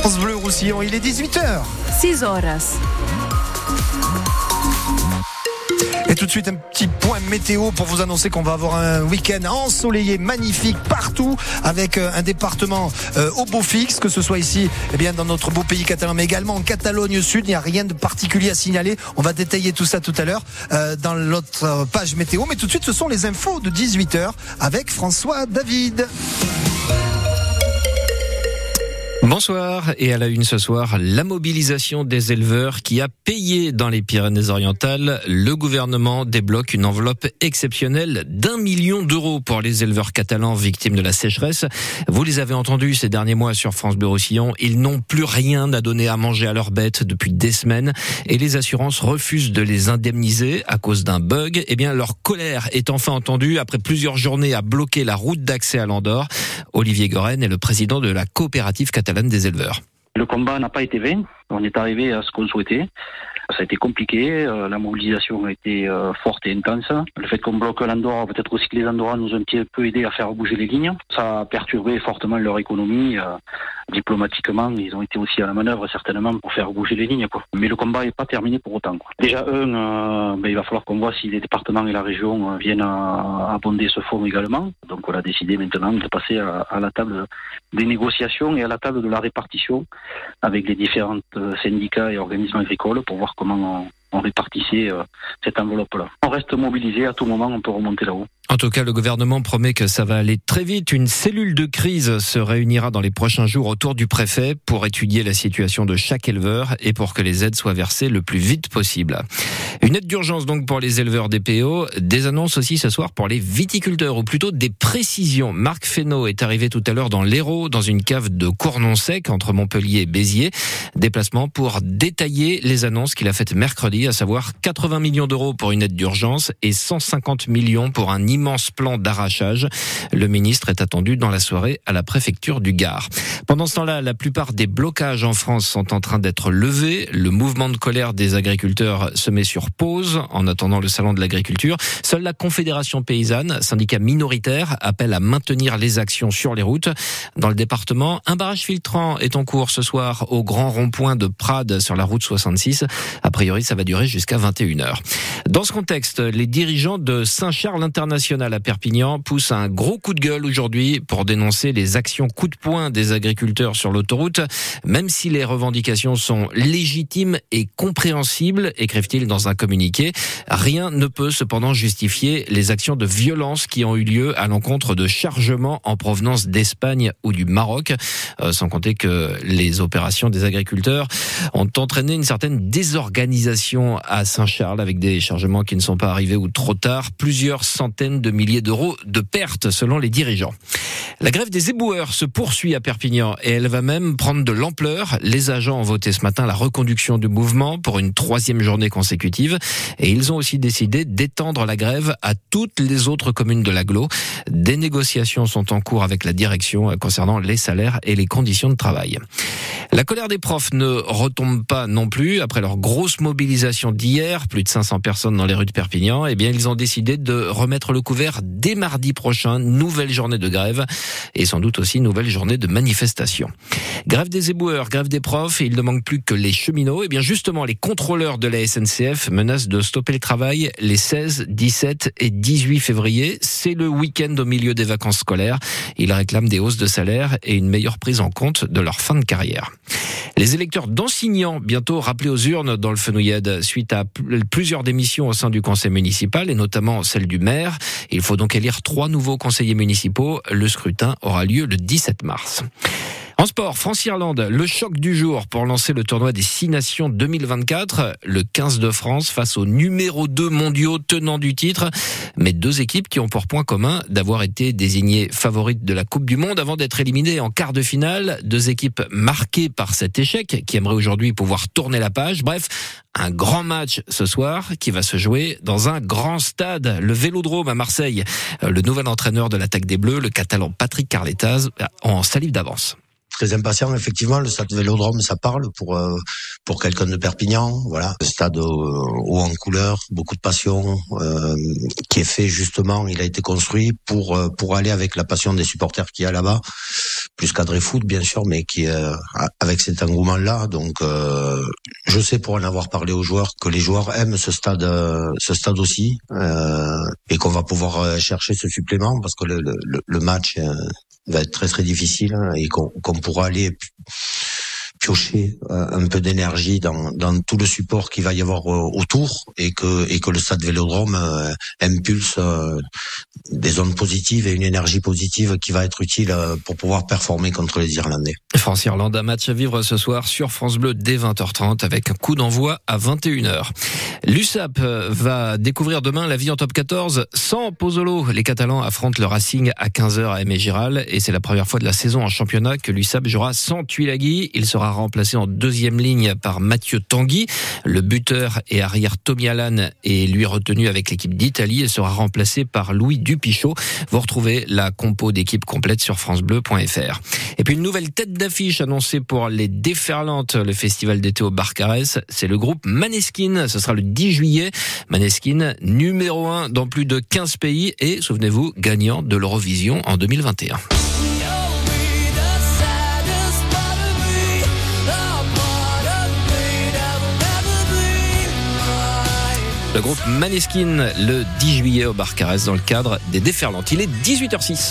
France Bleu Roussillon, il est 18h. 6 horas. Et tout de suite, un petit point météo pour vous annoncer qu'on va avoir un week-end ensoleillé, magnifique partout, avec euh, un département euh, au beau fixe, que ce soit ici, eh bien, dans notre beau pays catalan, mais également en Catalogne Sud. Il n'y a rien de particulier à signaler. On va détailler tout ça tout à l'heure euh, dans l'autre page météo. Mais tout de suite, ce sont les infos de 18h avec François David. Bonsoir et à la une ce soir, la mobilisation des éleveurs qui a payé dans les Pyrénées-Orientales. Le gouvernement débloque une enveloppe exceptionnelle d'un million d'euros pour les éleveurs catalans victimes de la sécheresse. Vous les avez entendus ces derniers mois sur France Bleu. Ils n'ont plus rien à donner à manger à leurs bêtes depuis des semaines et les assurances refusent de les indemniser à cause d'un bug. Eh bien, leur colère est enfin entendue après plusieurs journées à bloquer la route d'accès à l'Andorre. Olivier Goren est le président de la coopérative catalane des éleveurs. Le combat n'a pas été vain. On est arrivé à ce qu'on souhaitait. Ça a été compliqué, euh, la mobilisation a été euh, forte et intense. Le fait qu'on bloque l'Andorre, peut-être aussi que les Andorrans nous ont un petit peu aidé à faire bouger les lignes. Ça a perturbé fortement leur économie. Euh, diplomatiquement, ils ont été aussi à la manœuvre certainement pour faire bouger les lignes. Quoi. Mais le combat n'est pas terminé pour autant. Quoi. Déjà, un, ben, il va falloir qu'on voit si les départements et la région viennent à abonder ce fonds également. Donc on a décidé maintenant de passer à, la table des négociations et à la table de la répartition avec les différents syndicats et organismes agricoles pour voir comment on, répartissait euh, cette enveloppe-là. On reste mobilisé, à tout moment on peut remonter là-haut. En tout cas, le gouvernement promet que ça va aller très vite. Une cellule de crise se réunira dans les prochains jours autour du préfet pour étudier la situation de chaque éleveur et pour que les aides soient versées le plus vite possible. Une aide d'urgence donc pour les éleveurs des. Des annonces aussi ce soir pour les viticulteurs, ou plutôt des précisions. Marc Fesneau est arrivé tout à l'heure dans l'Hérault, dans une cave de Cournon-Sec entre Montpellier et Béziers. Déplacement pour détailler les annonces qu'il a faites mercredi, à savoir 80 millions d'euros pour une aide d'urgence et 150 millions pour un immense plan d'arrachage. Le ministre est attendu dans la soirée à la préfecture du Gard. Pendant ce temps-là, la plupart des blocages en France sont en train d'être levés. Le mouvement de colère des agriculteurs se met sur pause en attendant le salon de l'agriculture. Seule la Confédération paysanne, syndicat minoritaire, appelle à maintenir les actions sur les routes. Dans le département, un barrage filtrant est en cours ce soir au grand rond-point de Prades sur la route 66. A priori, ça va durer jusqu'à 21h. Dans ce contexte, les dirigeants de Saint-Charles International à Perpignan poussent un gros coup de gueule aujourd'hui pour dénoncer les actions coup de poing des agriculteurs sur l'autoroute. Même si les revendications sont légitimes et compréhensibles, écrivent-ils dans un communiqué, rien ne peut cependant justifier les actions de violence qui ont eu lieu à l'encontre de chargements en provenance d'Espagne ou du Maroc, euh, sans compter que les opérations des agriculteurs ont entraîné une certaine désorganisation à Saint-Charles avec des chargements qui ne sont pas arrivés ou trop tard, plusieurs centaines de milliers d'euros de pertes selon les dirigeants. La grève des éboueurs se poursuit à Perpignan et elle va même prendre de l'ampleur. Les agents ont voté ce matin la reconduction du mouvement pour une troisième journée consécutive et ils ont aussi décidé d'étendre la grève à toutes les autres communes de l'agglo. Des négociations sont en cours avec la direction concernant les salaires et les conditions de travail. La colère des profs ne retombe pas non plus après leur grosse mobilisation d'hier, plus de 500 personnes dans les rues de Perpignan. Eh bien, ils ont décidé de remettre le couvert dès mardi prochain, nouvelle journée de grève et sans doute aussi nouvelle journée de manifestation. Grève des éboueurs, grève des profs, il ne manque plus que les cheminots. Et bien justement, les contrôleurs de la SNCF menacent de stopper le travail les 16, 17 et 18 février. C'est le week-end au milieu des vacances scolaires. Ils réclament des hausses de salaire et une meilleure prise en compte de leur fin de carrière. Les électeurs d'enseignants bientôt rappelés aux urnes dans le Fenouillade suite à plusieurs démissions au sein du conseil municipal et notamment celle du maire. Il faut donc élire trois nouveaux conseillers municipaux. Le scrutin aura lieu le 17 mars. En sport, France-Irlande, le choc du jour pour lancer le tournoi des Six Nations 2024. Le 15 de France face au numéro 2 mondiaux tenant du titre. Mais deux équipes qui ont pour point commun d'avoir été désignées favorites de la Coupe du Monde avant d'être éliminées en quart de finale. Deux équipes marquées par cet échec qui aimeraient aujourd'hui pouvoir tourner la page. Bref, un grand match ce soir qui va se jouer dans un grand stade, le Vélodrome à Marseille. Le nouvel entraîneur de l'attaque des Bleus, le catalan Patrick Carletaz, en salive d'avance. Très impatient. Effectivement, le stade Vélodrome, ça parle pour pour quelqu'un de Perpignan. Voilà, le stade haut en couleur, beaucoup de passion, qui est fait justement. Il a été construit pour pour aller avec la passion des supporters qui y a là-bas plus cadré foot bien sûr, mais qui euh, avec cet engouement-là. Donc, euh, je sais pour en avoir parlé aux joueurs que les joueurs aiment ce stade, euh, ce stade aussi, et qu'on va pouvoir chercher ce supplément parce que le, le, le match va être très très difficile et qu'on pourra aller piocher euh, un peu d'énergie dans, dans tout le support qu'il va y avoir euh, autour et que et que le stade Vélodrome euh, impulse des ondes positives et une énergie positive qui va être utile pour pouvoir performer contre les Irlandais. France-Irlande, un match à vivre ce soir sur France Bleu dès 20h30 avec un coup d'envoi à 21h. L'USAP va découvrir demain la vie en top 14 sans Pozzolo. Les Catalans affrontent le Racing à 15h à Aimé Giral et c'est la première fois de la saison en championnat que l'USAP jouera sans Tuilagi. Il sera remplacé en deuxième ligne par Mathieu Tanguy. Le buteur et arrière Tommy Allan est lui retenu avec l'équipe d'Italie et sera remplacé par Louis Dupichot. Vous retrouvez la compo d'équipe complète sur francebleu.fr. Et puis une nouvelle tête d'affiche annoncée pour les Déferlantes, le festival d'été au Barcarès. C'est le groupe Maneskin. Ce sera le 10 juillet. Maneskin, numéro 1 dans plus de 15 pays et, souvenez-vous, gagnant de l'Eurovision en 2021. Le groupe Maneskin le 10 juillet au Barcarès dans le cadre des Déferlantes. Il est 18h06.